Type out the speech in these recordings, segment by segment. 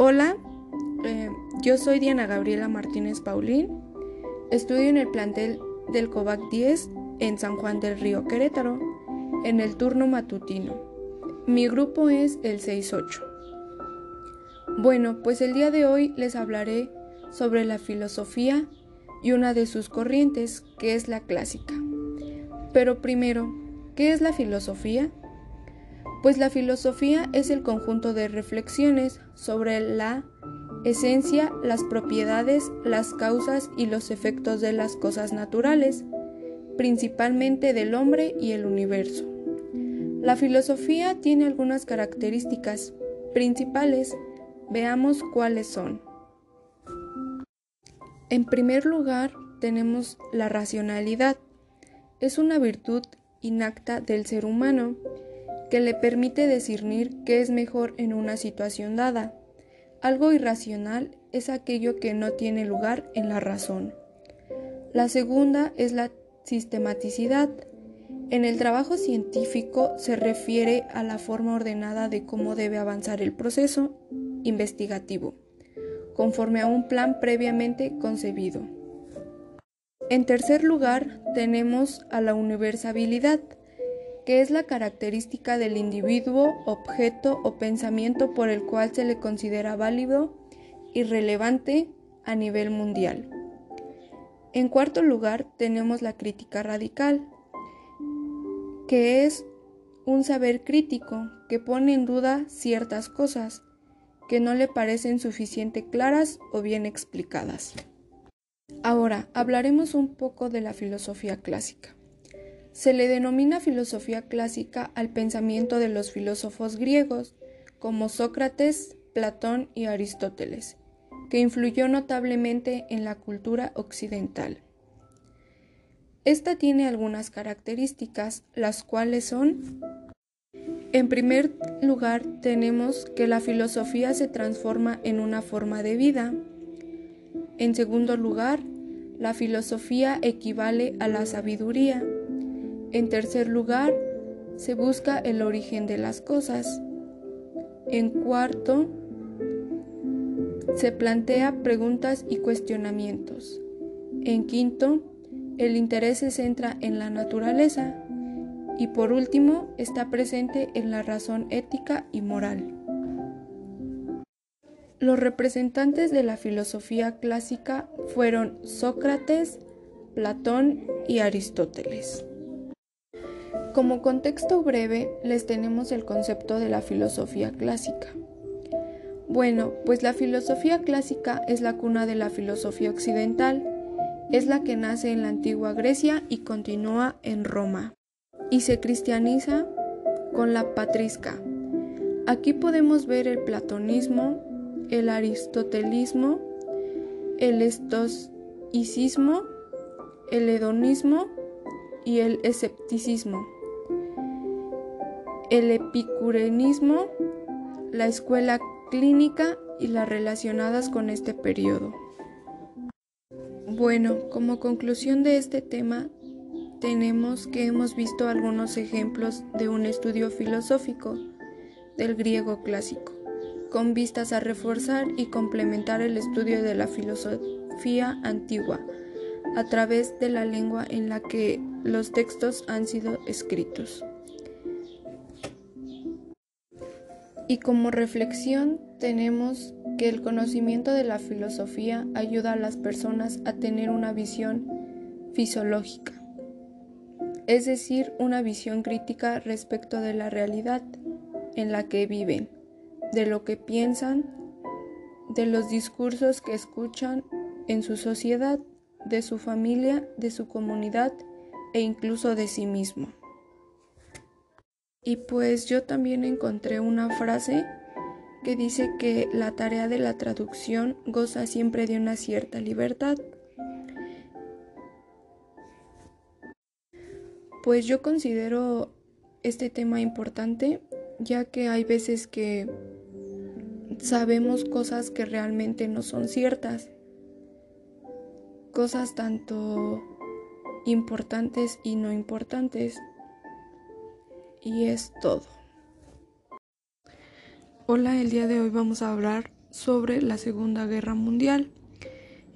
Hola, eh, yo soy Diana Gabriela Martínez Paulín. Estudio en el plantel del COVAC 10 en San Juan del Río Querétaro, en el turno matutino. Mi grupo es el 68. Bueno, pues el día de hoy les hablaré sobre la filosofía y una de sus corrientes, que es la clásica. Pero primero, ¿qué es la filosofía? Pues la filosofía es el conjunto de reflexiones sobre la esencia, las propiedades, las causas y los efectos de las cosas naturales, principalmente del hombre y el universo. La filosofía tiene algunas características principales. Veamos cuáles son. En primer lugar, tenemos la racionalidad. Es una virtud inacta del ser humano que le permite discernir qué es mejor en una situación dada. Algo irracional es aquello que no tiene lugar en la razón. La segunda es la sistematicidad. En el trabajo científico se refiere a la forma ordenada de cómo debe avanzar el proceso investigativo, conforme a un plan previamente concebido. En tercer lugar, tenemos a la universabilidad que es la característica del individuo, objeto o pensamiento por el cual se le considera válido y relevante a nivel mundial. En cuarto lugar, tenemos la crítica radical, que es un saber crítico que pone en duda ciertas cosas que no le parecen suficientemente claras o bien explicadas. Ahora, hablaremos un poco de la filosofía clásica. Se le denomina filosofía clásica al pensamiento de los filósofos griegos, como Sócrates, Platón y Aristóteles, que influyó notablemente en la cultura occidental. Esta tiene algunas características, las cuales son en primer lugar, tenemos que la filosofía se transforma en una forma de vida. En segundo lugar, la filosofía equivale a la sabiduría. En tercer lugar, se busca el origen de las cosas. En cuarto, se plantea preguntas y cuestionamientos. En quinto, el interés se centra en la naturaleza. Y por último, está presente en la razón ética y moral. Los representantes de la filosofía clásica fueron Sócrates, Platón y Aristóteles. Como contexto breve, les tenemos el concepto de la filosofía clásica. Bueno, pues la filosofía clásica es la cuna de la filosofía occidental, es la que nace en la antigua Grecia y continúa en Roma, y se cristianiza con la patrisca. Aquí podemos ver el platonismo, el aristotelismo, el estoicismo, el hedonismo y el escepticismo el epicureanismo, la escuela clínica y las relacionadas con este periodo. Bueno, como conclusión de este tema, tenemos que hemos visto algunos ejemplos de un estudio filosófico del griego clásico, con vistas a reforzar y complementar el estudio de la filosofía antigua a través de la lengua en la que los textos han sido escritos. Y como reflexión tenemos que el conocimiento de la filosofía ayuda a las personas a tener una visión fisiológica, es decir, una visión crítica respecto de la realidad en la que viven, de lo que piensan, de los discursos que escuchan en su sociedad, de su familia, de su comunidad e incluso de sí mismo. Y pues yo también encontré una frase que dice que la tarea de la traducción goza siempre de una cierta libertad. Pues yo considero este tema importante ya que hay veces que sabemos cosas que realmente no son ciertas, cosas tanto importantes y no importantes y es todo. Hola, el día de hoy vamos a hablar sobre la Segunda Guerra Mundial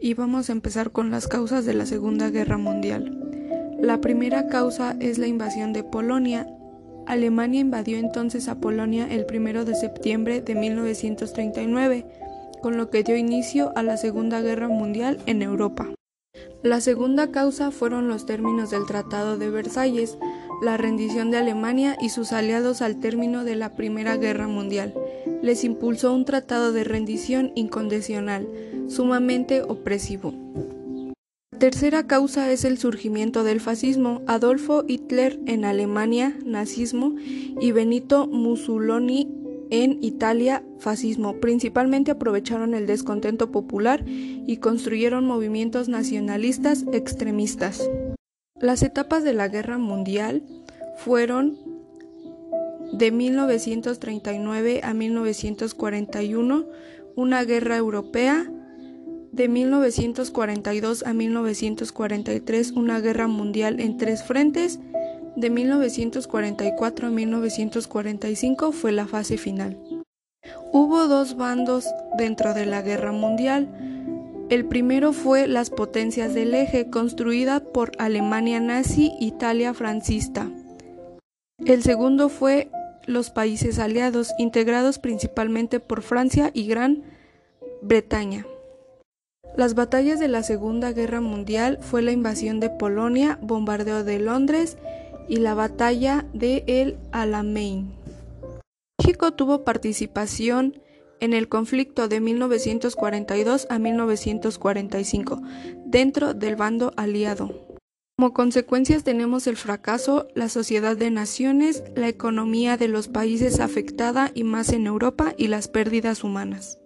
y vamos a empezar con las causas de la Segunda Guerra Mundial. La primera causa es la invasión de Polonia. Alemania invadió entonces a Polonia el 1 de septiembre de 1939, con lo que dio inicio a la Segunda Guerra Mundial en Europa. La segunda causa fueron los términos del Tratado de Versalles, la rendición de Alemania y sus aliados al término de la Primera Guerra Mundial. Les impulsó un tratado de rendición incondicional, sumamente opresivo. Tercera causa es el surgimiento del fascismo. Adolfo Hitler en Alemania, nazismo, y Benito Mussolini en Italia fascismo. Principalmente aprovecharon el descontento popular y construyeron movimientos nacionalistas extremistas. Las etapas de la Guerra Mundial fueron de 1939 a 1941, una guerra europea, de 1942 a 1943, una guerra mundial en tres frentes, de 1944 a 1945 fue la fase final. Hubo dos bandos dentro de la guerra mundial. El primero fue las potencias del eje, construida por Alemania nazi, Italia francista. El segundo fue los países aliados, integrados principalmente por Francia y Gran Bretaña. Las batallas de la Segunda Guerra Mundial fue la invasión de Polonia, bombardeo de Londres y la batalla de El Alamein. México tuvo participación en el conflicto de 1942 a 1945 dentro del bando aliado. Como consecuencias tenemos el fracaso, la sociedad de naciones, la economía de los países afectada y más en Europa y las pérdidas humanas.